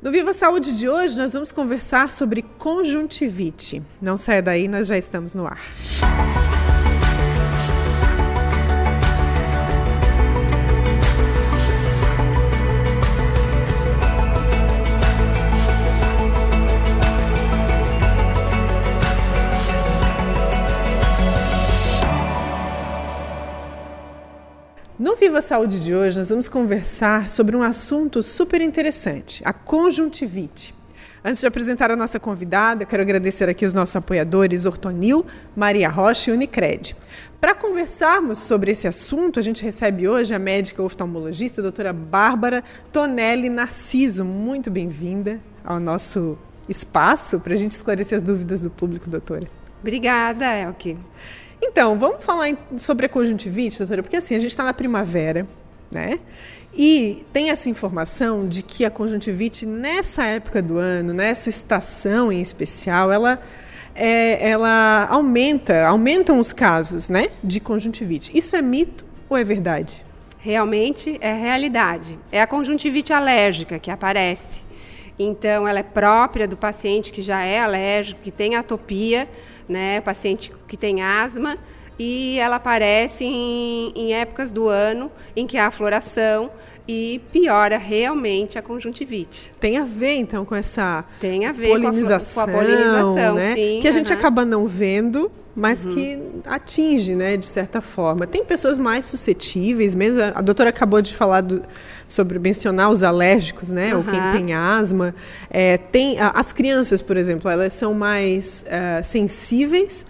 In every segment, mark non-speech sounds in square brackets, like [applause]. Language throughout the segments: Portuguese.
No Viva Saúde de hoje, nós vamos conversar sobre conjuntivite. Não saia daí, nós já estamos no ar. Viva Saúde de hoje, nós vamos conversar sobre um assunto super interessante, a conjuntivite. Antes de apresentar a nossa convidada, quero agradecer aqui os nossos apoiadores Ortonil, Maria Rocha e Unicred. Para conversarmos sobre esse assunto, a gente recebe hoje a médica oftalmologista, a doutora Bárbara Tonelli Narciso. Muito bem-vinda ao nosso espaço para a gente esclarecer as dúvidas do público, doutora. Obrigada, Elke. Então, vamos falar sobre a conjuntivite, doutora, porque assim, a gente está na primavera, né? E tem essa informação de que a conjuntivite, nessa época do ano, nessa estação em especial, ela, é, ela aumenta, aumentam os casos né, de conjuntivite. Isso é mito ou é verdade? Realmente é realidade. É a conjuntivite alérgica que aparece. Então, ela é própria do paciente que já é alérgico, que tem atopia, né, paciente que tem asma, e ela aparece em, em épocas do ano em que há floração e piora realmente a conjuntivite. Tem a ver então com essa Tem a ver polinização, com a, com a polinização, né? sim, que a gente uhum. acaba não vendo, mas uhum. que atinge, né, de certa forma. Tem pessoas mais suscetíveis, mesmo a doutora acabou de falar do, sobre mencionar os alérgicos, né, uhum. ou quem tem asma. É, tem as crianças, por exemplo, elas são mais uh, sensíveis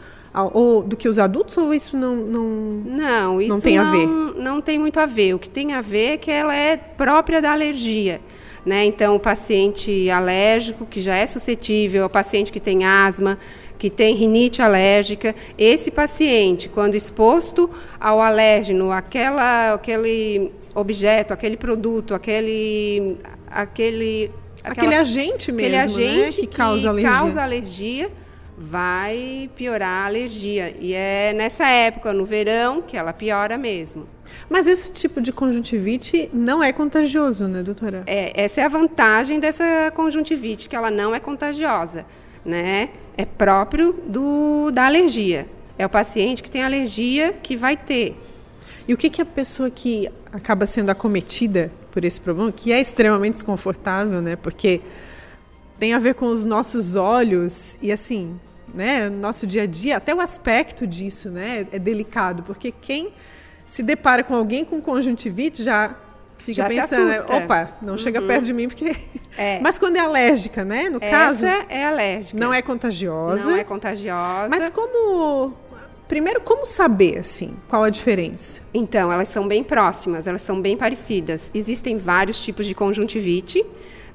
ou do que os adultos ou isso não não não isso não tem não, a ver não tem muito a ver o que tem a ver é que ela é própria da alergia né então o paciente alérgico que já é suscetível o paciente que tem asma que tem rinite alérgica esse paciente quando exposto ao alérgeno aquela aquele objeto aquele produto aquele aquele aquela, aquele agente mesmo aquele agente né? que, que causa alergia causa alergia vai piorar a alergia. E é nessa época, no verão, que ela piora mesmo. Mas esse tipo de conjuntivite não é contagioso, né, doutora? É, essa é a vantagem dessa conjuntivite, que ela não é contagiosa, né? É próprio do, da alergia. É o paciente que tem alergia que vai ter. E o que, que a pessoa que acaba sendo acometida por esse problema, que é extremamente desconfortável, né? Porque tem a ver com os nossos olhos e assim, né, no nosso dia a dia, até o aspecto disso, né, é delicado, porque quem se depara com alguém com conjuntivite já fica já pensando, né, opa, não uhum. chega perto de mim porque é. [laughs] Mas quando é alérgica, né, no Essa caso, é alérgica. Não é contagiosa. Não é contagiosa. Mas como Primeiro, como saber, assim, qual a diferença? Então, elas são bem próximas, elas são bem parecidas. Existem vários tipos de conjuntivite,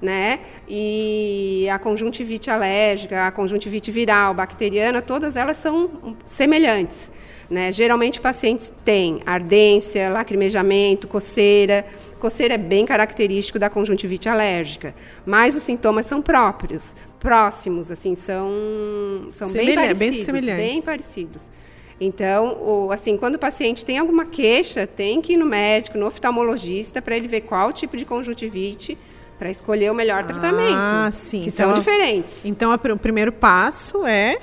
né? E a conjuntivite alérgica, a conjuntivite viral, bacteriana, todas elas são semelhantes. Né? Geralmente pacientes têm ardência, lacrimejamento, coceira. Coceira é bem característico da conjuntivite alérgica, mas os sintomas são próprios, próximos, assim, são, são bem parecidos, bem semelhantes. bem parecidos. Então, o, assim, quando o paciente tem alguma queixa, tem que ir no médico, no oftalmologista, para ele ver qual tipo de conjuntivite para escolher o melhor tratamento. Ah, sim. Que então, são diferentes. Então, o primeiro passo é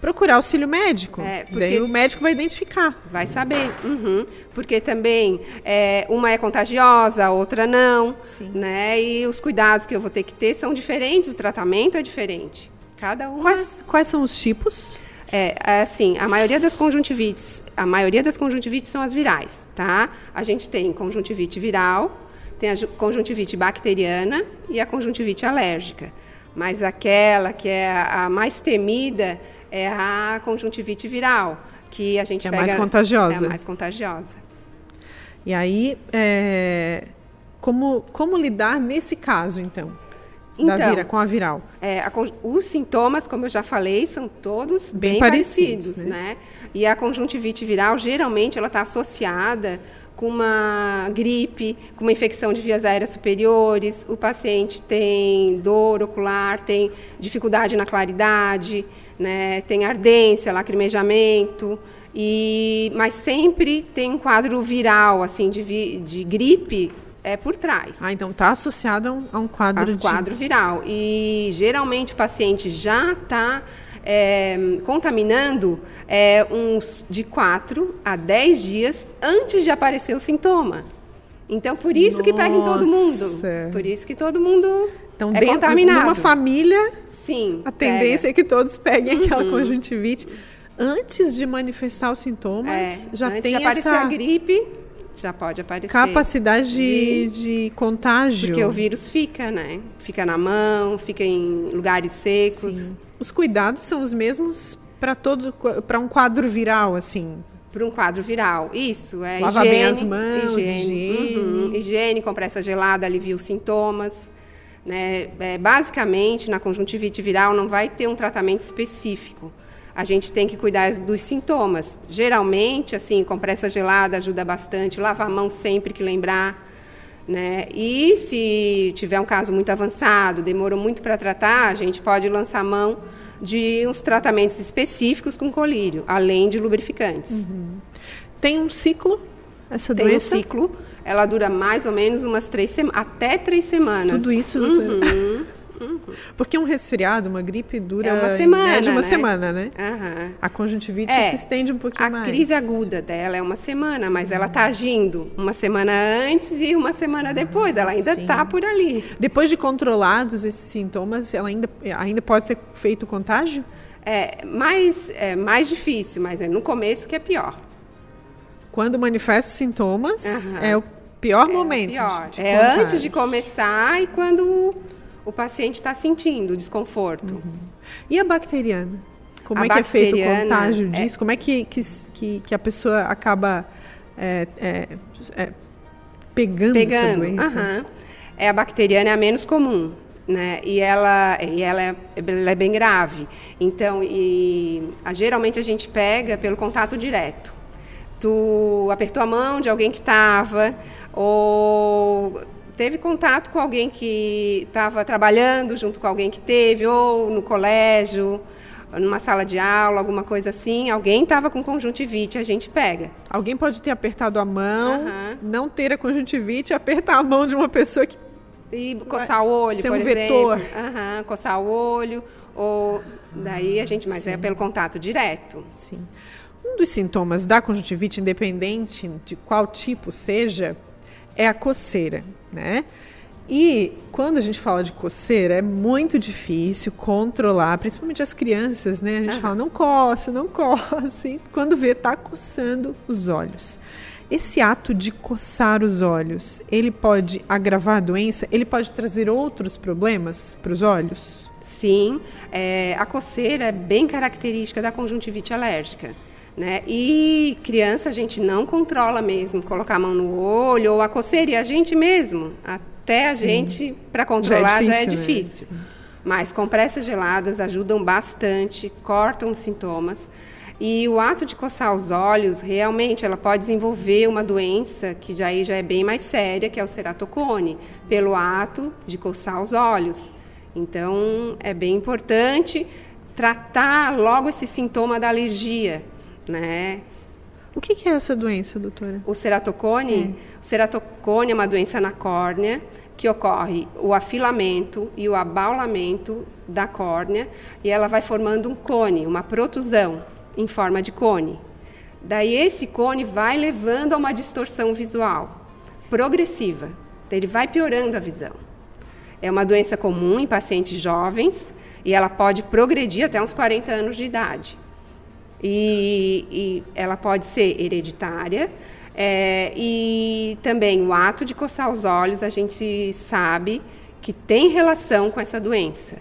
procurar auxílio médico. É, porque Daí o médico vai identificar. Vai saber. Uhum. Porque também é, uma é contagiosa, a outra não. Sim. Né? E os cuidados que eu vou ter que ter são diferentes, o tratamento é diferente. Cada uma. Quais, quais são os tipos? É, assim, a maioria das conjuntivites, a maioria das conjuntivites são as virais, tá? A gente tem conjuntivite viral, tem a conjuntivite bacteriana e a conjuntivite alérgica. Mas aquela que é a mais temida é a conjuntivite viral, que a gente que é pega, mais contagiosa. É mais contagiosa. E aí, é, como, como lidar nesse caso, então? Então, da vira, com a viral. É, a, os sintomas, como eu já falei, são todos bem, bem parecidos, parecidos, né? né? E a conjuntivite viral, geralmente, ela está associada com uma gripe, com uma infecção de vias aéreas superiores, o paciente tem dor ocular, tem dificuldade na claridade, né, tem ardência, lacrimejamento, e, mas sempre tem um quadro viral, assim, de, vi, de gripe é por trás. Ah, então está associado a um, a um quadro a de... quadro viral. E geralmente o paciente já está é, contaminando é, uns de 4 a 10 dias antes de aparecer o sintoma. Então, por isso que pega em todo mundo. Nossa. Por isso que todo mundo Então, é dentro, contaminado. numa família, Sim. a tendência pega. é que todos peguem aquela conjuntivite. Antes de manifestar os sintomas, É, já antes tem de aparecer essa a gripe, já pode aparecer. capacidade de, de contágio. Porque o vírus fica, né? Fica na mão, fica em lugares secos. Sim. Os cuidados são os mesmos para todo para um quadro viral, assim. Para um quadro viral. Isso, é Lavar higiene. bem as mãos, higiene. Uhum, higiene, compressa gelada alivia os sintomas. Né? É, basicamente, na conjuntivite viral não vai ter um tratamento específico. A gente tem que cuidar dos sintomas. Geralmente, assim, compressa gelada ajuda bastante. Lavar a mão sempre que lembrar. Né? E se tiver um caso muito avançado, demorou muito para tratar, a gente pode lançar mão de uns tratamentos específicos com colírio, além de lubrificantes. Tem um ciclo essa Tem um doença? ciclo, ela dura mais ou menos umas três semanas, até três semanas. Tudo isso, Uhum. Porque um resfriado, uma gripe dura É uma em semana, média uma né? semana, né? Aham. A conjuntivite É, se estende um pouquinho A mais. crise aguda dela é uma semana, mas ela está agindo uma semana antes e uma semana depois. Ela ainda está por ali. Depois de controlados esses sintomas, ela ainda, ainda pode ser feito contágio? É mais, é mais difícil, mas é no começo que é pior. Quando manifesta os sintomas, é o pior É momento pior. de, de é contágio. antes de começar e quando o, paciente está sentindo desconforto. E a bacteriana? Como A é que é feito o contágio é- disso? Como é que, que, que, a pessoa acaba é, é, é, pegando, essa Pegando. doença? aham. É, a bacteriana é a menos comum. Né? E ela, e ela, é, ela é bem grave. Então, e, a- geralmente a gente pega pelo contato direto. Tu apertou a mão de alguém que estava, ou teve contato com alguém que estava trabalhando junto com alguém que teve, ou no colégio, numa sala de aula, alguma coisa assim. Alguém estava com conjuntivite, a gente pega. Alguém pode ter apertado a mão, Aham. não ter a conjuntivite, apertar a mão de uma pessoa que E coçar o olho, ser por um exemplo. vetor. Aham, coçar o olho, ou daí a gente, mas é pelo contato direto. Sim. Um dos sintomas da conjuntivite, independente de qual tipo seja, é a coceira, né? E quando a gente fala de coceira, é muito difícil controlar, principalmente as crianças, né? A gente fala, não coça, não coça. E [laughs] quando vê, tá coçando os olhos. Esse ato de coçar os olhos, ele pode agravar a doença? Ele pode trazer outros problemas para os olhos? Sim, é, a coceira é bem característica da conjuntivite alérgica. Né? E criança a gente não controla mesmo, colocar a mão no olho ou a coceira, e a gente mesmo, até a gente, para controlar, já é difícil, né? difícil. Mas compressas geladas ajudam bastante, cortam os sintomas. E o ato de coçar os olhos, realmente, ela pode desenvolver uma doença que já, já é bem mais séria, que é o ceratocone, pelo ato de coçar os olhos. Então, é bem importante tratar logo esse sintoma da alergia, né? O que que é essa doença, doutora? O ceratocone, o ceratocone é uma doença na córnea que ocorre o afilamento e o abaulamento da córnea e ela vai formando um cone, uma protusão em forma de cone. Daí esse cone vai levando a uma distorção visual progressiva. Então, ele vai piorando a visão. É uma doença comum em pacientes jovens e ela pode progredir até uns 40 anos de idade. E, e ela pode ser hereditária. é, e também o ato de coçar os olhos, a gente sabe que tem relação com essa doença.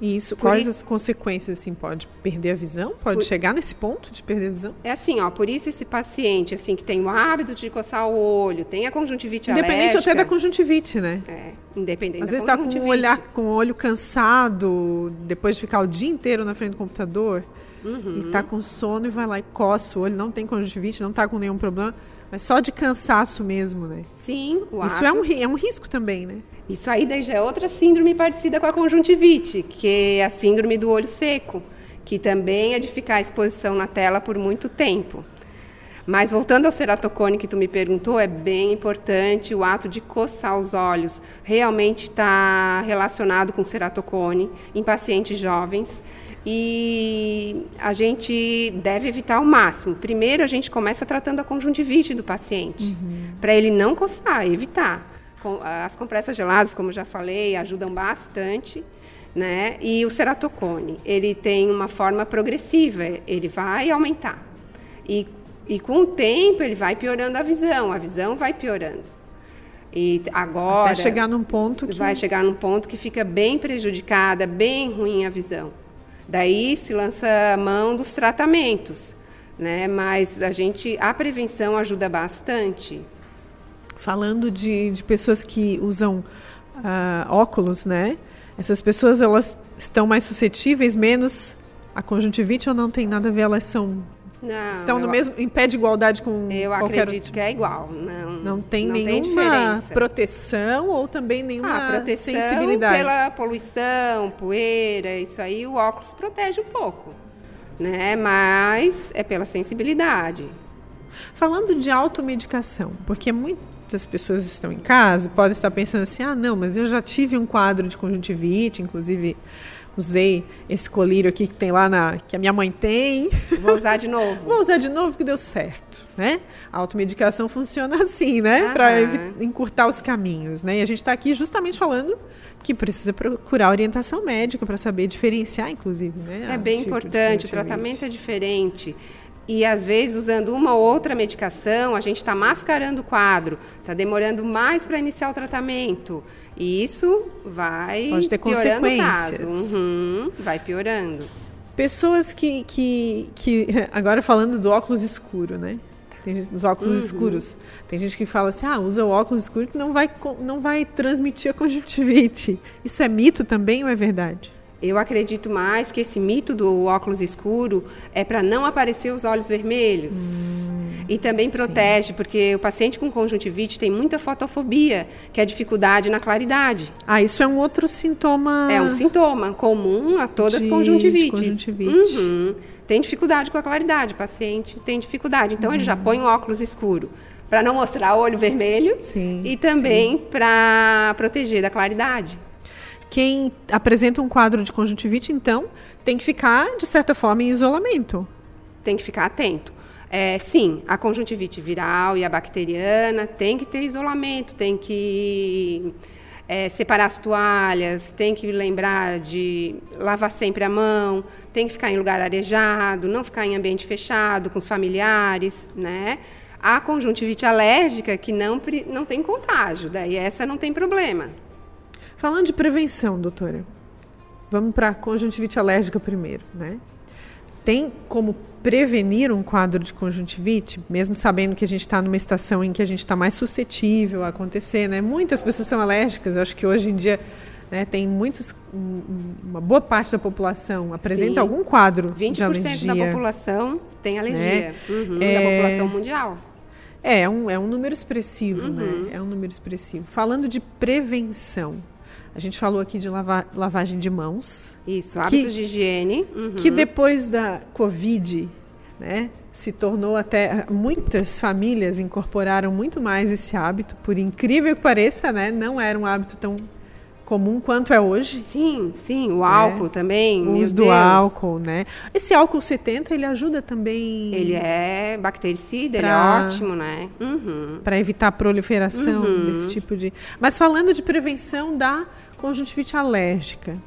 E isso, Por quais i- as consequências, assim, pode perder a visão? Pode Por- chegar nesse ponto de perder a visão? É assim, ó, por isso esse paciente assim que tem o hábito de coçar o olho, tem a conjuntivite Independente alérgica, até da conjuntivite, né? é, independente Às vezes está com o, olhar, com o olho cansado, depois de ficar o dia inteiro na frente do computador, Uhum. e está com sono e vai lá e coça o olho, não tem conjuntivite, não está com nenhum problema, mas só de cansaço mesmo, né? Sim, o Isso é um, é um risco também, né? Isso aí daí já é outra síndrome parecida com a conjuntivite, que é a síndrome do olho seco, que também é de ficar à exposição na tela por muito tempo. Mas voltando ao ceratocone que tu me perguntou, é bem importante o ato de coçar os olhos. Realmente está relacionado com ceratocone em pacientes jovens. E a gente deve evitar ao máximo. Primeiro, a gente começa tratando a conjuntivite do paciente, uhum. para ele não coçar, evitar. As compressas geladas, como já falei, ajudam bastante. Né? E o ceratocone, ele tem uma forma progressiva, ele vai aumentar. E e com o tempo ele vai piorando a visão, a visão vai piorando. E agora até chegar num ponto que vai chegar num ponto que fica bem prejudicada, bem ruim a visão. Daí se lança a mão dos tratamentos, né? Mas a gente a prevenção ajuda bastante. Falando de, de pessoas que usam uh, óculos, né? Essas pessoas elas estão mais suscetíveis, menos a conjuntivite ou não tem nada a ver? Elas são não, Estão no mesmo, em pé de igualdade com eu qualquer acredito outro. que é igual. Não, não tem não nenhuma tem proteção ou também nenhuma ah, proteção sensibilidade. pela poluição, poeira, isso aí o óculos protege um pouco, né? Mas é pela sensibilidade. Falando de automedicação, porque muitas pessoas estão em casa e podem estar pensando assim: "Ah, não, mas eu já tive um quadro de conjuntivite, inclusive usei esse colírio aqui que tem lá na que a minha mãe tem. Vou usar de novo. [laughs] Vou usar de novo porque deu certo, né? A automedicação funciona assim, né? Para encurtar os caminhos, né? E a gente está aqui justamente falando que precisa procurar orientação médica para saber diferenciar, inclusive, né? É bem tipo importante. O tratamento é diferente. E às vezes, usando uma ou outra medicação, a gente está mascarando o quadro, está demorando mais para iniciar o tratamento. E isso vai Pode ter consequências. Uhum, vai piorando. Pessoas que, que, que. [laughs] Agora falando do óculos escuro, né? Tem os óculos uhum. escuros. Tem gente que fala assim: ah, usa o óculos escuro que não vai, não vai transmitir a conjuntivite. Isso é mito também ou é verdade? Eu acredito mais que esse mito do óculos escuro é para não aparecer os olhos vermelhos. Hum, e também protege, sim. porque o paciente com conjuntivite tem muita fotofobia, que é dificuldade na claridade. Ah, isso é um outro sintoma. É um sintoma comum a todas as conjuntivites. conjuntivite. Uhum. Tem dificuldade com a claridade, o paciente tem dificuldade. Então uhum. ele já põe um óculos escuro para não mostrar o olho vermelho sim, e também para proteger da claridade quem apresenta um quadro de conjuntivite, então, tem que ficar, de certa forma, em isolamento. Tem que ficar atento. É, sim, a conjuntivite viral e a bacteriana tem que ter isolamento, tem que é, separar as toalhas, tem que lembrar de lavar sempre a mão, tem que ficar em lugar arejado, não ficar em ambiente fechado com os familiares, né? A conjuntivite alérgica que não, não tem contágio, daí essa não tem problema. Falando de prevenção, doutora, vamos para a conjuntivite alérgica primeiro, né? Tem como prevenir um quadro de conjuntivite, mesmo sabendo que a gente está numa estação em que a gente está mais suscetível a acontecer, né? Muitas pessoas são alérgicas, acho que hoje em dia né, tem muitos, uma boa parte da população apresenta Sim. algum quadro de alergia. 20% da população tem alergia, né? uhum, é... da população mundial. É, é um, é um número expressivo, né? uhum. né? É um número expressivo. Falando de prevenção, a gente falou aqui de lava, lavagem de mãos. Isso, hábitos que, de higiene. Uhum. Que depois da Covid, né, se tornou até. Muitas famílias incorporaram muito mais esse hábito, por incrível que pareça, né? Não era um hábito tão comum quanto é hoje. Sim, sim, o álcool é. também. O uso do álcool, né? Esse álcool 70, ele ajuda também. Ele é bactericida, pra... ele é ótimo, né? Uhum. Para evitar a proliferação uhum. desse tipo de. Mas falando de prevenção da conjuntivite alérgica,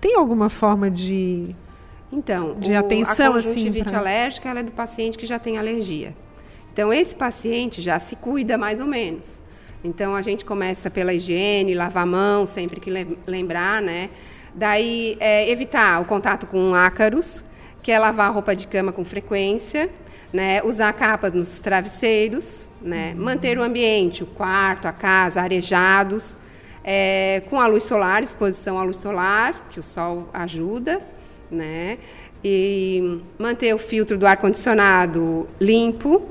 tem alguma forma de. Então, de o, atenção a assim, conjuntivite assim, pra... alérgica ela é do paciente que já tem alergia. Então, esse paciente já se cuida mais ou menos. Então a gente começa pela higiene, lavar a mão sempre que lembrar, né? Daí é, evitar o contato com ácaros, que é lavar a roupa de cama com frequência, né? Usar capas nos travesseiros, né? Uhum. Manter o ambiente, o quarto, a casa arejados, é, com a luz solar, exposição à luz solar, que o sol ajuda, né? E manter o filtro do ar condicionado limpo,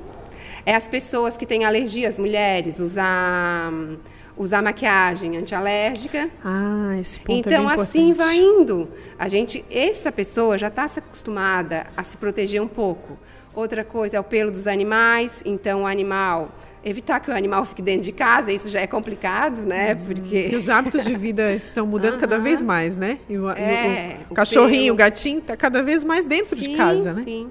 é as pessoas que têm alergia, as mulheres, usar usar maquiagem antialérgica. Ah, esse ponto então, é Então, assim vai indo. A gente, essa pessoa já está se acostumada a se proteger um pouco. Outra coisa é o pelo dos animais. Então, o animal evitar que o animal fique dentro de casa, isso já é complicado, né? Uhum. Porque e os hábitos de vida [laughs] estão mudando cada vez mais, né? E o, é, o, o, o cachorrinho, pelo... o gatinho está cada vez mais dentro sim, de casa, né? Sim.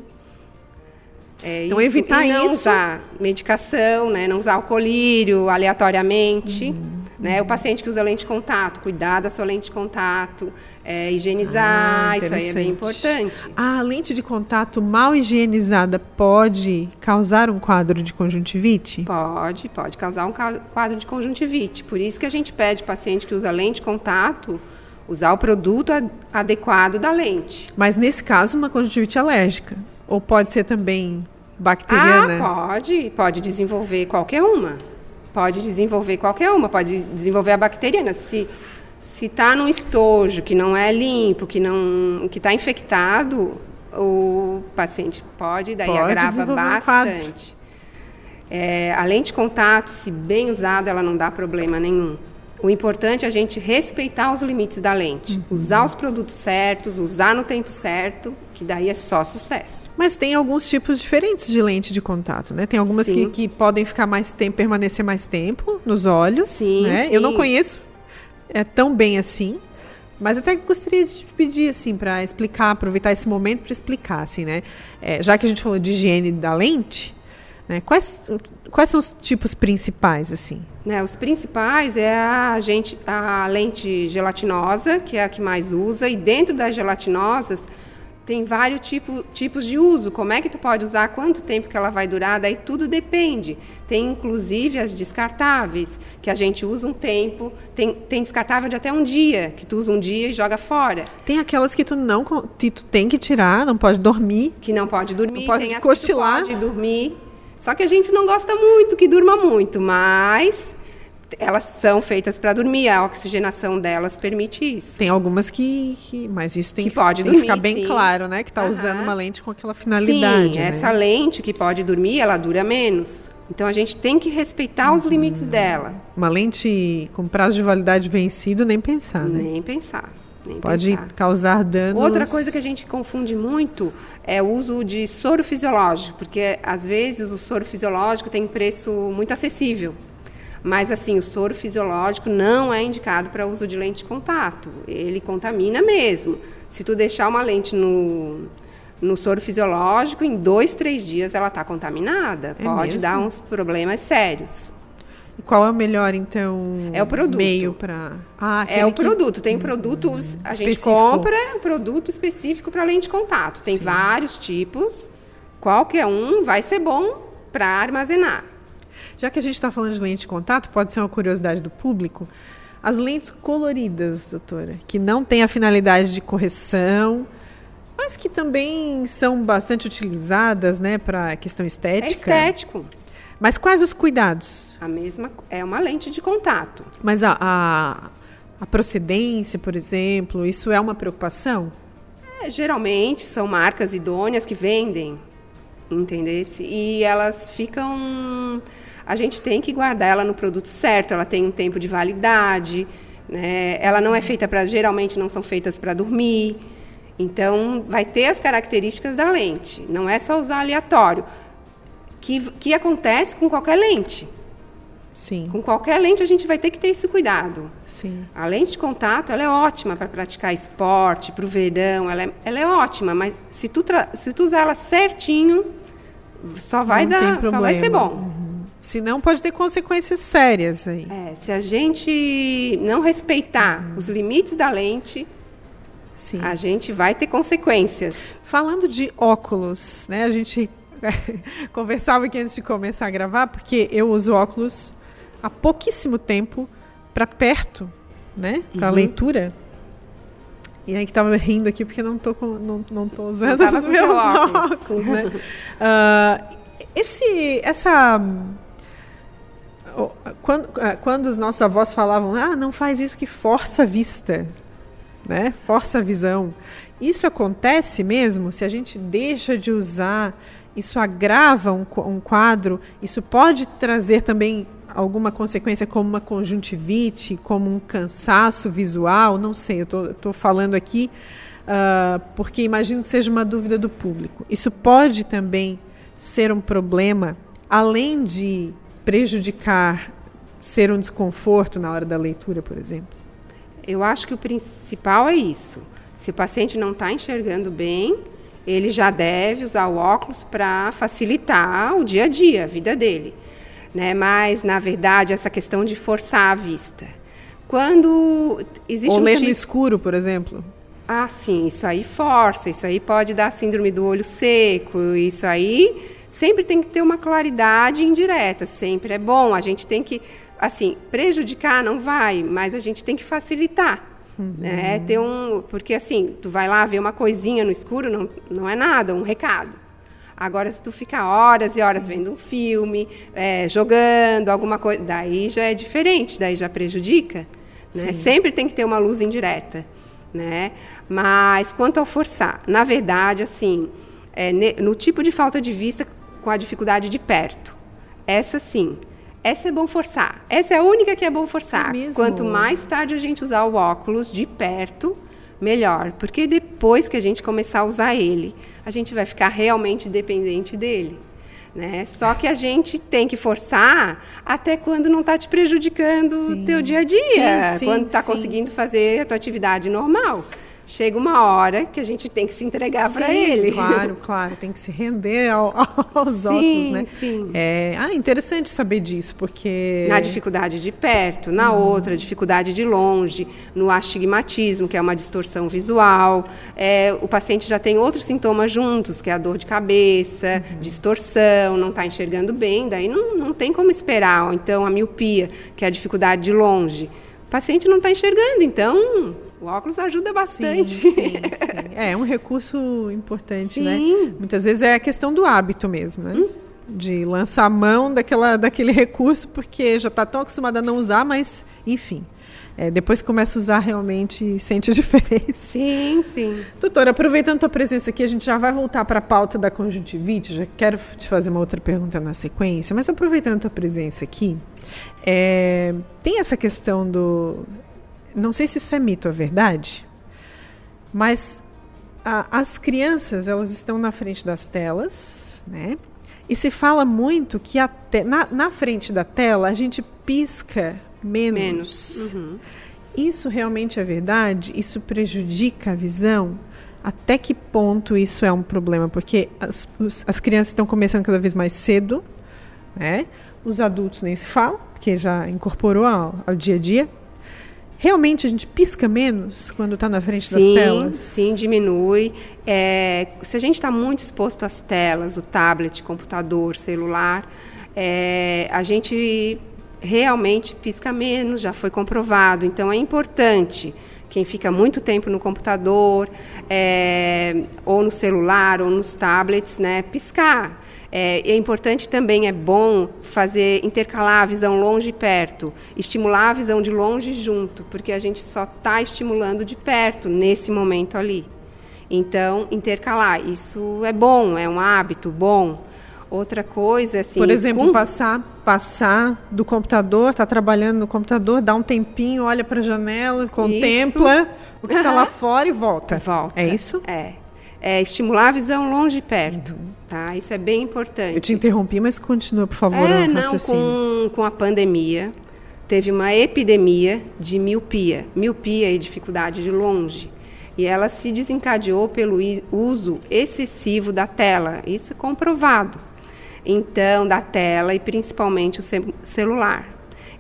É, então isso, evitar não isso. usar medicação, né? Não usar o colírio aleatoriamente. Uhum. Né? O paciente que usa lente de contato, cuidar da sua lente de contato, é, higienizar, ah, isso aí é bem importante. A lente de contato mal higienizada pode causar um quadro de conjuntivite? Pode, pode causar um quadro de conjuntivite. Por isso que a gente pede paciente que usa lente de contato usar o produto adequado da lente. Mas nesse caso, uma conjuntivite alérgica? Ou pode ser também bacteriana? Ah, pode, pode desenvolver qualquer uma. Pode desenvolver qualquer uma, pode desenvolver a bacteriana. Se se está num estojo que não é limpo, que não que está infectado, o paciente pode, daí pode agrava bastante. É, a lente de contato, se bem usada, ela não dá problema nenhum. O importante é a gente respeitar os limites da lente, uhum. usar os produtos certos, usar no tempo certo, que daí é só sucesso. Mas tem alguns tipos diferentes de lente de contato, né? Tem algumas que, que, podem ficar mais tempo, permanecer mais tempo nos olhos, sim, né? Sim. Eu não conheço é tão bem assim, mas até gostaria de te pedir, assim, para explicar, aproveitar esse momento para explicar, assim, né? É, já que a gente falou de higiene da lente, né? Quais, quais são os tipos principais, assim? Né, os principais é a, gente, a lente gelatinosa, que é a que mais usa, e dentro das gelatinosas tem vários tipo, tipos de uso. Como é que tu pode usar, quanto tempo que ela vai durar, daí tudo depende. Tem inclusive as descartáveis, que a gente usa um tempo, tem, tem descartável de até um dia, que tu usa um dia e joga fora. Tem aquelas que tu não que tu tem que tirar, não pode dormir. Que não pode dormir, não pode tem cochilar. que tu pode dormir. Só que a gente não gosta muito que durma muito, mas elas são feitas para dormir, a oxigenação delas permite isso. Tem algumas que, que mas isso tem que, que pode tem dormir, que ficar bem sim. claro, né, que está uhum. usando uma lente com aquela finalidade. Sim, né? essa lente que pode dormir, ela dura menos. Então a gente tem que respeitar os limites dela. Uma lente com prazo de validade vencido, nem pensar, né? Nem pensar. Nem Pode pensar. causar danos. Outra coisa que a gente confunde muito é o uso de soro fisiológico, porque às vezes o soro fisiológico tem preço muito acessível. Mas assim, o soro fisiológico não é indicado para uso de lente de contato. Ele contamina mesmo. Se tu deixar uma lente no, no soro fisiológico, em dois, três dias ela está contaminada. É Pode mesmo? dar uns problemas sérios. E qual é o melhor, então, é o produto. meio para... Ah, é o que... produto. Tem produtos... A específico. gente compra um produto específico para lente de contato. Tem Sim. vários tipos. Qualquer um vai ser bom para armazenar. Já que a gente está falando de lente de contato, pode ser uma curiosidade do público. As lentes coloridas, doutora, que não têm a finalidade de correção, mas que também são bastante utilizadas, né, para questão estética. É estético. Mas quais os cuidados? A mesma é uma lente de contato. Mas a, a, a procedência, por exemplo, isso é uma preocupação? É, geralmente são marcas idôneas que vendem, entendesse? E elas ficam a gente tem que guardar ela no produto certo, ela tem um tempo de validade, né? ela não é feita para, geralmente não são feitas para dormir, então vai ter as características da lente, não é só usar aleatório, que, que acontece com qualquer lente. Sim. Com qualquer lente a gente vai ter que ter esse cuidado. Sim. A lente de contato ela é ótima para praticar esporte, para o verão, ela é, ela é ótima, mas se tu, se tu usar ela certinho, só vai não dar, só vai ser bom. Uhum. Senão pode ter consequências sérias aí. É, se a gente não respeitar uhum. os limites da lente, Sim. a gente vai ter consequências. Falando de óculos, né? A gente [laughs] conversava aqui antes de começar a gravar, porque eu uso óculos há pouquíssimo tempo para perto, né? Para uhum. leitura. E aí que tava rindo aqui porque não tô, com, não, não tô usando não os meus óculos. óculos né? uh, esse, essa quando, é, quando os nossos avós falavam, ah, não faz isso que força a vista, né? Força a visão. Isso acontece mesmo se a gente deixa de usar, isso agrava um, um quadro, isso pode trazer também alguma consequência como uma conjuntivite, como um cansaço visual, não sei, eu estou falando aqui uh, porque imagino que seja uma dúvida do público. Isso pode também ser um problema, além de prejudicar, ser um desconforto na hora da leitura, por exemplo? Eu acho que o principal é isso. Se o paciente não está enxergando bem, ele já deve usar o óculos para facilitar o dia a dia, a vida dele. Né? Mas, na verdade, essa questão de forçar a vista. Quando existe Ou um ler tipo... no escuro, por exemplo. Ah, sim, isso aí força, isso aí pode dar síndrome do olho seco, isso aí sempre tem que ter uma claridade indireta, sempre é bom. A gente tem que, assim, prejudicar não vai, mas a gente tem que facilitar. Uhum. Né? Ter um, porque assim, tu vai lá ver uma coisinha no escuro, não, não é nada, um recado. Agora, se tu ficar horas e horas Sim. vendo um filme, é, jogando alguma coisa, daí já é diferente, daí já prejudica. Né? Sempre tem que ter uma luz indireta. Né? Mas quanto ao forçar, na verdade, assim, é, no tipo de falta de vista com a dificuldade de perto, essa sim, essa é bom forçar. Essa é a única que é bom forçar. É Quanto mais tarde a gente usar o óculos de perto, melhor. Porque depois que a gente começar a usar ele, a gente vai ficar realmente dependente dele. Né? Só que a gente tem que forçar até quando não está te prejudicando o teu dia a dia, sim, sim, quando está conseguindo fazer a tua atividade normal chega uma hora que a gente tem que se entregar para ele. Claro, [laughs] claro, tem que se render ao, [laughs] aos sim, outros, né? Sim. É, ah, interessante saber disso, porque na dificuldade de perto, na hum. outra dificuldade de longe, no astigmatismo, que é uma distorção visual, é, o paciente já tem outros sintomas juntos, que é a dor de cabeça, uhum. distorção, não está enxergando bem, daí não, não tem como esperar. Ou então a miopia, que é a dificuldade de longe. O paciente não está enxergando, então o óculos ajuda bastante. Sim, sim, sim. [laughs] É, um recurso importante, né? sim. né? Muitas vezes é a questão do hábito mesmo, né? Hum. De lançar a mão daquela, daquele recurso, porque já está tão acostumada a não usar, mas, enfim. É, depois que começa a usar, realmente sente a [laughs] diferença. Sim, sim. Doutora, aproveitando a tua presença aqui, a gente já vai voltar para a pauta da conjuntivite. Já quero te fazer uma outra pergunta na sequência, mas aproveitando a tua presença aqui, é, tem essa questão do não sei se isso é mito, é verdade, mas a, as crianças elas estão na frente das telas, né? E se fala muito que te, na, na, frente da tela a gente pisca menos. Menos. Uhum. Isso realmente é verdade? Isso prejudica a visão? Até que ponto isso é um problema? Porque as, as crianças estão começando cada vez mais cedo, né? Os adultos nem se fala, porque já incorporou ao, ao dia a dia. Realmente a gente pisca menos quando está na frente sim, das telas? Sim, diminui. É, se a gente está muito exposto às telas, o tablet, computador, celular, é, a gente realmente pisca menos, já foi comprovado. Então é importante quem fica muito tempo no computador, é, ou no celular, ou nos tablets, né, piscar. É, é, importante também, é bom fazer intercalar a visão longe e perto, estimular a visão de longe junto, porque a gente só está estimulando de perto nesse momento ali. Então, intercalar, isso é bom, é um hábito bom. Outra coisa, assim. Por exemplo, com... passar, passar do computador, está trabalhando no computador, dá um tempinho, olha para a janela, contempla isso. o que está lá [laughs] fora e volta. Volta. É isso? É é, estimular a visão longe e perto. Uhum. Tá? Isso é bem importante. Eu te interrompi, mas continua, por favor. É, não, com, com a pandemia, teve uma epidemia de miopia. Miopia e dificuldade de longe. E ela se desencadeou pelo uso excessivo da tela. Isso é comprovado. Então, da tela e principalmente o celular.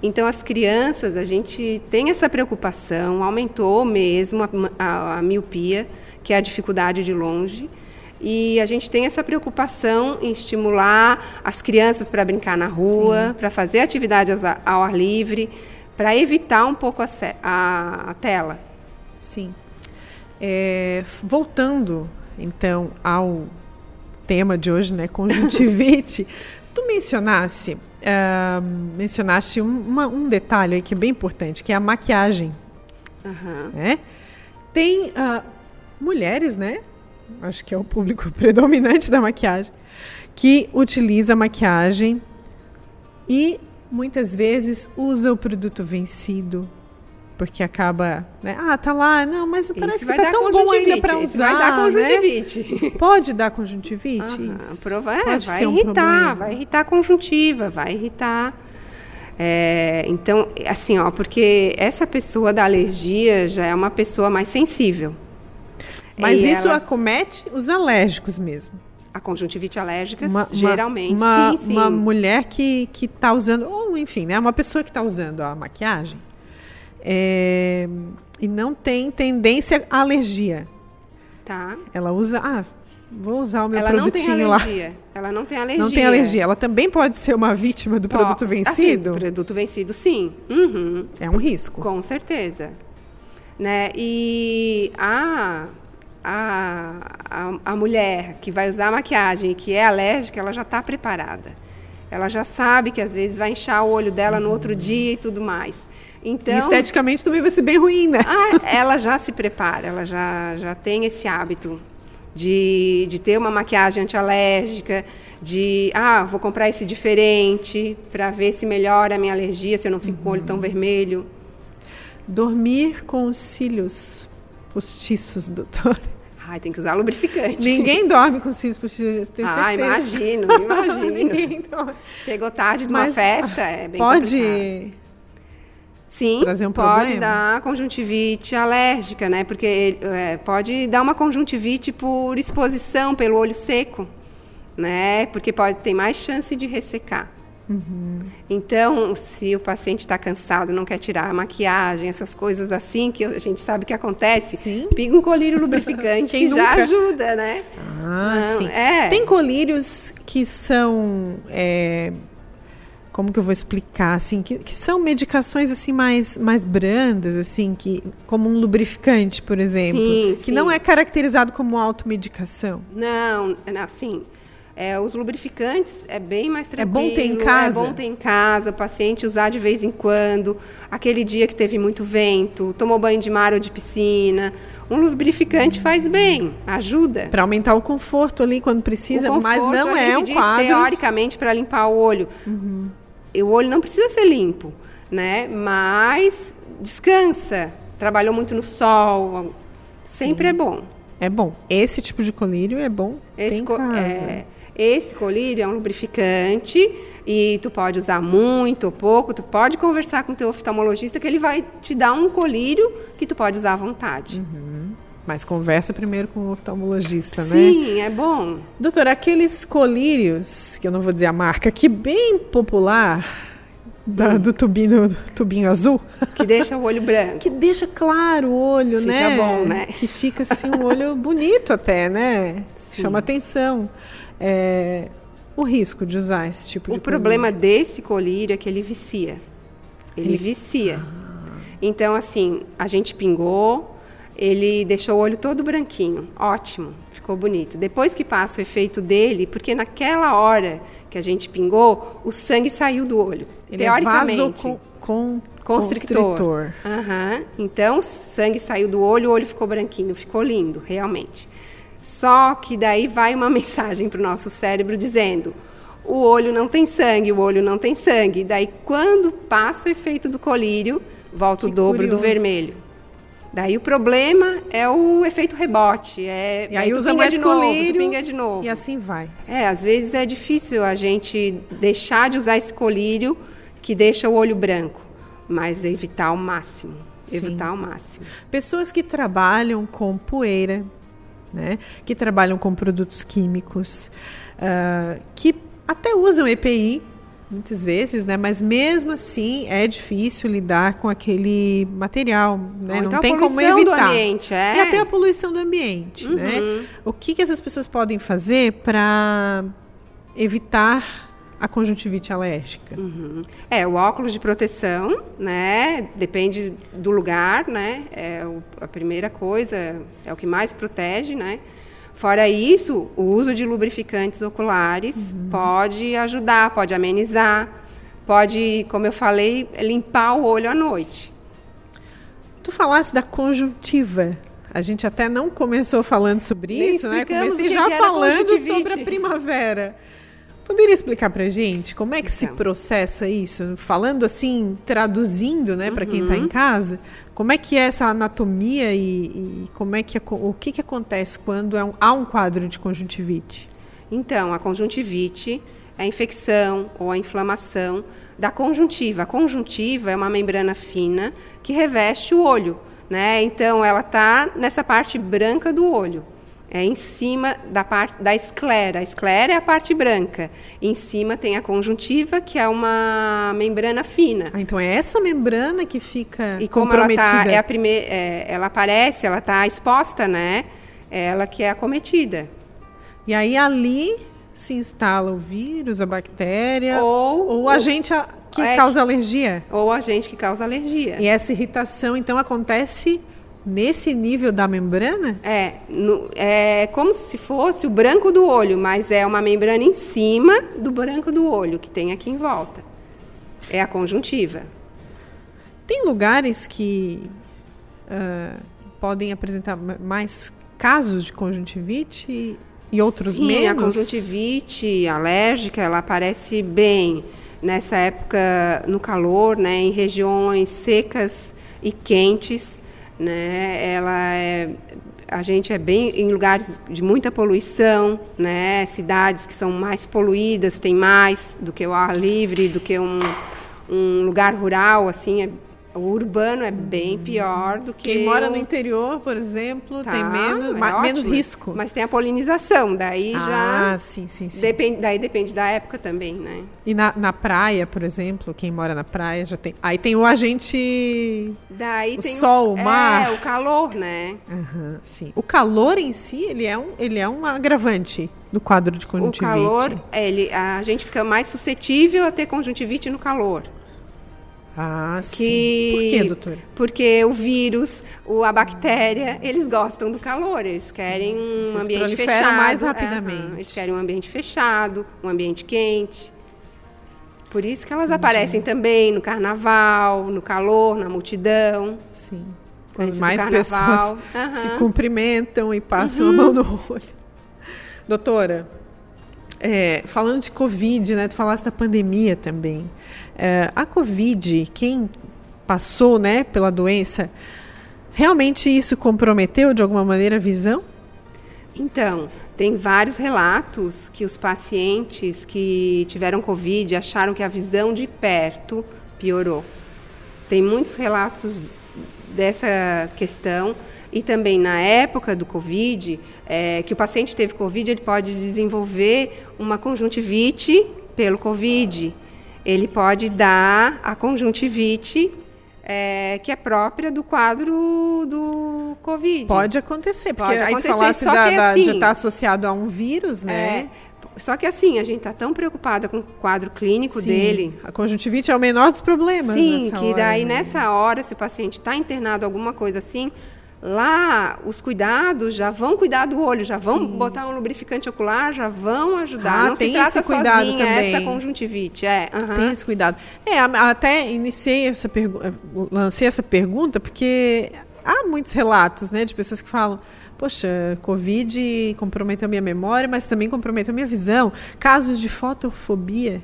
Então, as crianças, a gente tem essa preocupação, aumentou mesmo a, a, a miopia que é a dificuldade de longe. E a gente tem essa preocupação em estimular as crianças para brincar na rua, para fazer atividades ao ar livre, para evitar um pouco a, a, a tela. Sim. É, voltando, então, ao tema de hoje, né, conjuntivite, [laughs] tu mencionasse, uh, mencionaste um, uma, um detalhe aí que é bem importante, que é a maquiagem. Uhum. Né? Tem... Uh, mulheres, né? Acho que é o público [laughs] predominante da maquiagem, que utiliza maquiagem e muitas vezes usa o produto vencido porque acaba, né? Ah, tá lá, não, mas parece que tá tão bom ainda para usar, Vai dar né? conjuntivite. Pode dar conjuntivite? Aham, isso? prova- é, Pode vai ser um irritar, problema. vai irritar a conjuntiva, vai irritar. É, então, assim, ó, porque essa pessoa da alergia já é uma pessoa mais sensível. Mas E isso ela- acomete os alérgicos mesmo. a conjuntivite alérgica, Uma- geralmente, uma, sim, sim. Uma mulher que, que tá usando, ou enfim, né? Uma pessoa que está usando a maquiagem é, e não tem tendência à alergia. Tá. Ela usa, ah, vou usar o meu Ela não tem produtinho lá. alergia. Ela não tem alergia. Não tem alergia. Ela também pode ser uma vítima do produto Ó, vencido? Assim, produto vencido, sim. Uhum. É um risco. Com certeza. Né? E a, a, a, a mulher que vai usar maquiagem e que é alérgica, ela já está preparada. Ela já sabe que às vezes vai inchar o olho dela no outro dia e tudo mais. Então, E esteticamente também vai ser bem ruim, né? ah, ela já se prepara, ela já, já tem esse hábito de, de ter uma maquiagem antialérgica, de, ah, vou comprar esse diferente para ver se melhora a minha alergia, se eu não fico com o olho tão vermelho. Dormir com os cílios postiços, doutor. Ai, tem que usar lubrificante. Ninguém dorme com os cílios postiços, tenho Ah, certeza. imagino, [laughs] imagino. Ninguém dorme. Chegou tarde de uma Mas festa, é bem Pode. complicado. Sim, um pode dar conjuntivite alérgica, né? Porque é, pode dar uma conjuntivite por exposição pelo olho seco, né? Porque pode ter mais chance de ressecar. Uhum. Então, se o paciente está cansado, não quer tirar a maquiagem, essas coisas assim que a gente sabe que acontece, Sim. pinga um colírio lubrificante [laughs] que já nunca? ajuda, né? Ah, Não, sim. é. Tem colírios que são. é, como que eu vou explicar? Assim, que, que são medicações assim mais, mais brandas, assim, que, como um lubrificante, por exemplo. Sim, que sim. não é caracterizado como automedicação. Não, não, assim, é, os lubrificantes é bem mais É tranquilo. bom ter em casa? É bom ter em casa, o paciente usar de vez em quando. Aquele dia que teve muito vento, tomou banho de mar ou de piscina. Um lubrificante faz bem, ajuda. Para aumentar o conforto ali quando precisa, O mas conforto, não é um diz, quadro. teoricamente para limpar o olho. E o olho não precisa ser limpo, né? Mas descansa. Trabalhou muito no sol, sempre é bom. É bom. Esse tipo de colírio é bom Esse, em co- casa. é, esse colírio é um lubrificante e tu pode usar muito ou pouco. Tu pode conversar com o teu oftalmologista que ele vai te dar um colírio que tu pode usar à vontade. Mas conversa primeiro com o oftalmologista, né? Sim, é bom. Doutor, aqueles colírios, que eu não vou dizer a marca, que bem popular, da- do tubinho, tubinho azul, Que deixa o olho branco. [laughs] que deixa claro o olho, Fica né? bom, né? Que fica assim um olho bonito até, né? Sim. Chama atenção. É, o risco de usar esse tipo de O problema desse colírio é que ele vicia. Ele, Ele- vicia. Então, assim, a gente pingou, ele deixou o olho todo branquinho. Ótimo, ficou bonito. Depois que passa o efeito dele, porque naquela hora que a gente pingou, o sangue saiu do olho. Ele é teoricamente. vaso com, Constrictor. Aham. Então, o sangue saiu do olho, o olho ficou branquinho, ficou lindo, realmente. Só que daí vai uma [laughs] mensagem para o nosso cérebro dizendo: o olho não tem sangue, o olho não tem sangue. Daí, quando passa o efeito do colírio, volta o Que dobro do curioso. vermelho. Daí o problema é o efeito rebote. É, E aí usa pinga mais de novo, colírio pinga de novo. E assim vai. É, às vezes é difícil a gente deixar de usar esse colírio que deixa o olho branco, mas evitar ao máximo. Sim. Evitar ao máximo. Pessoas que trabalham com poeira, né? que trabalham com produtos químicos, ah, que até usam EPI muitas vezes, né? mas mesmo assim é difícil lidar com aquele material. Né? Não então a tem como evitar. ambiente, é. E até a poluição do ambiente. Né? Uhum. O que, que essas pessoas podem fazer para evitar a conjuntivite alérgica? Uhum. É, o óculos de proteção, né? Depende do lugar, né? É o- a primeira coisa, é o que mais protege, né? Fora isso, o uso de lubrificantes oculares pode ajudar, pode amenizar, pode, como eu falei, limpar o olho à noite. Tu falasse da conjuntiva. A gente até não começou falando sobre Nem isso, né? Comecei já falando sobre a primavera. Poderia explicar pra gente como é que então. se processa isso? Falando assim, traduzindo, né, para quem está em uhum. casa, como é que é essa anatomia e, e como é que o que, que acontece quando é um, há um quadro de conjuntivite? Então, a conjuntivite é a infecção ou a inflamação da conjuntiva. A conjuntiva é uma membrana fina que reveste o olho, né? Então, ela está nessa parte branca do olho é em cima da parte da esclera. A esclera é a parte branca. em cima tem a conjuntiva, que é uma membrana fina. Ah, então é essa membrana que fica e como comprometida. Ela, tá, é a primeira, é, ela aparece, ela está exposta, né? É ela que é acometida. E aí ali se instala o vírus, a bactéria ou, ou a agente que é, causa alergia. Ou a agente que causa alergia. E essa irritação então acontece Nesse nível da membrana? É, no, é como se fosse o branco do olho, mas é uma membrana em cima do branco do olho que tem aqui em volta. É a conjuntiva. Tem lugares que uh, podem apresentar mais casos de conjuntivite e outros Sim, menos? a conjuntivite alérgica, ela aparece bem nessa época no calor, né, em regiões secas e quentes né? Ela é, a gente é bem em lugares de muita poluição, né? Cidades que são mais poluídas tem mais do que o ar livre, do que um, um lugar rural, assim, é o urbano é bem pior do que. Quem mora no interior, por exemplo, tá, tem menos, é menos risco. Mas tem a polinização, daí ah, já. Ah, sim, sim, sim. Depende, daí depende da época também, né? E na, na praia, por exemplo, quem mora na praia já tem. Aí tem o agente. Daí o tem sol, o, o mar. É, o calor, né? Uhum, sim. O calor em si, ele é um, ele é um agravante do quadro de conjuntivite. O calor, ele, a gente fica mais suscetível a ter conjuntivite no calor. Ah, sim. Que, Por quê, doutora? Porque o vírus, o, a bactéria, eles gostam do calor, eles querem sim, um ambiente fechado. mais rapidamente. eles querem um ambiente fechado, um ambiente quente. Por isso que elas Entendi. aparecem também no carnaval, no calor, na multidão. Sim. Quando mais pessoas uhum. se cumprimentam e passam uhum. a mão no olho. Doutora, é, falando de Covid, né? Tu falaste da pandemia também. É, a Covid, quem passou né, pela doença, realmente isso comprometeu de alguma maneira a visão? Então, tem vários relatos que os pacientes que tiveram Covid acharam que a visão de perto piorou. Tem muitos relatos dessa questão e também na época do Covid, é, que o paciente teve Covid, ele pode desenvolver uma conjuntivite pelo Covid ele pode dar a conjuntivite é, que é própria do quadro do Covid. Pode acontecer, porque Pode aí acontecer, tu falasse da, da, assim, de estar associado a um vírus, né? É, só que assim, a gente está tão preocupada com o quadro clínico Sim, dele. A conjuntivite é o menor dos problemas. Sim, que hora, daí né? nessa hora, se o paciente está internado alguma coisa assim, Lá, os cuidados já vão cuidar do olho, já vão Sim. botar um lubrificante ocular, já vão ajudar. Ah, Não tem se trata esse cuidado sozinha também. essa conjuntivite. É, Tem esse cuidado. É, até iniciei essa pergunta, lancei essa pergunta porque há muitos relatos né, de pessoas que falam poxa, Covid comprometeu a minha memória, mas também comprometeu a minha visão. Casos de fotofobia,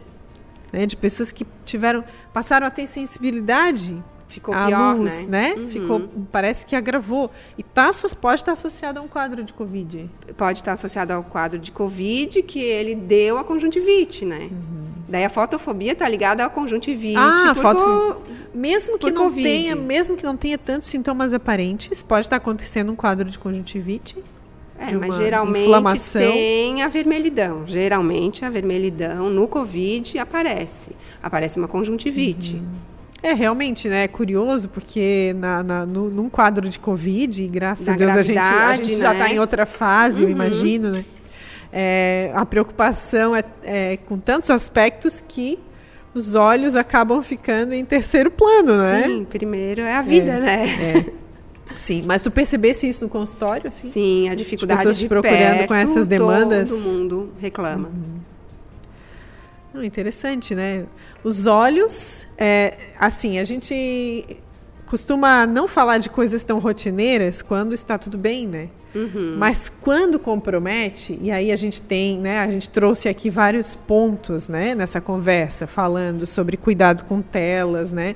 né, de pessoas que tiveram, passaram a ter sensibilidade Ficou a pior, luz, né? né? Uhum. Ficou, parece que agravou. E tá, pode estar associado a um quadro de Covid. Pode estar associado ao quadro de Covid que ele deu a conjuntivite, né? Uhum. Daí a fotofobia está ligada à conjuntivite. Ah, foto... Co... mesmo que não COVID. tenha, mesmo que não tenha tantos sintomas aparentes, pode estar acontecendo um quadro de conjuntivite. É, mas geralmente inflamação. tem a vermelhidão. Geralmente a vermelhidão no COVID aparece. Aparece uma conjuntivite. Uhum. É, realmente, né? É curioso, porque na, na, no, num quadro de Covid, graças a Deus a gente, a gente né? já está em outra fase, uhum. eu imagino, né? É, a preocupação é, é, com tantos aspectos que os olhos acabam ficando em terceiro plano, né? Sim, primeiro é a vida, é, né? É. Sim, mas tu percebesse isso no consultório, assim? Sim, a dificuldade de pessoas de procurando perto, com essas demandas. Todo mundo reclama. Uhum. Interessante, né? Os olhos, é, assim, a gente costuma não falar de coisas tão rotineiras quando está tudo bem, né? Uhum. Mas quando compromete, e aí a gente tem, né? A gente trouxe aqui vários pontos, né? Nessa conversa, falando sobre cuidado com telas, né?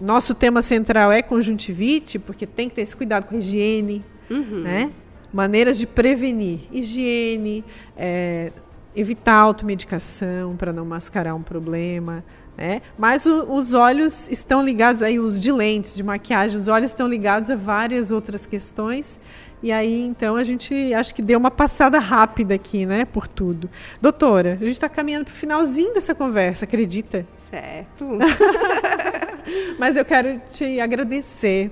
Nosso tema central é conjuntivite, porque tem que ter esse cuidado com a higiene, uhum. né? Maneiras de prevenir. Higiene, é, evitar automedicação para não mascarar um problema, né? Mas o, os olhos estão ligados aí, os de lentes, de maquiagem, os olhos estão ligados a várias outras questões. E aí, então, a gente acho que deu uma passada rápida aqui, né, por tudo. Doutora, a gente está caminhando para o finalzinho dessa conversa, acredita? Certo. [laughs] Mas eu quero te agradecer.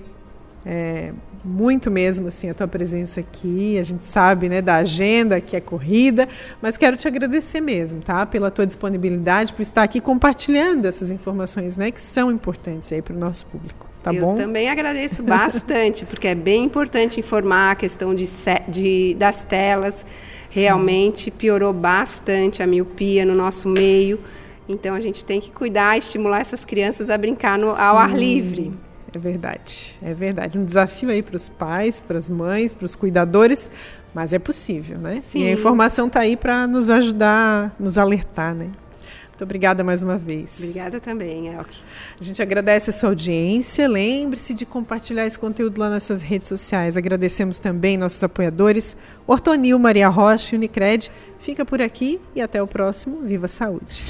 É, muito mesmo assim a tua presença aqui. A gente sabe, né, da agenda que é corrida, mas quero te agradecer mesmo, tá? Pela tua disponibilidade, por estar aqui compartilhando essas informações, né, que são importantes aí para o nosso público. Tá Eu bom? também agradeço bastante, porque é bem importante informar a questão de, de das telas. Realmente Sim. piorou bastante a miopia no nosso meio. Então a gente tem que cuidar, estimular essas crianças a brincar no, ao ar livre. É verdade, é verdade. Um desafio aí para os pais, para as mães, para os cuidadores, mas é possível, né? Sim. E a informação está aí para nos ajudar, nos alertar, né? Muito obrigada mais uma vez. Obrigada também, Elke. A gente agradece a sua audiência. Lembre-se de compartilhar esse conteúdo lá nas suas redes sociais. Agradecemos também nossos apoiadores, Ortonil, Maria Rocha e Unicred. Fica por aqui e até o próximo. Viva Saúde!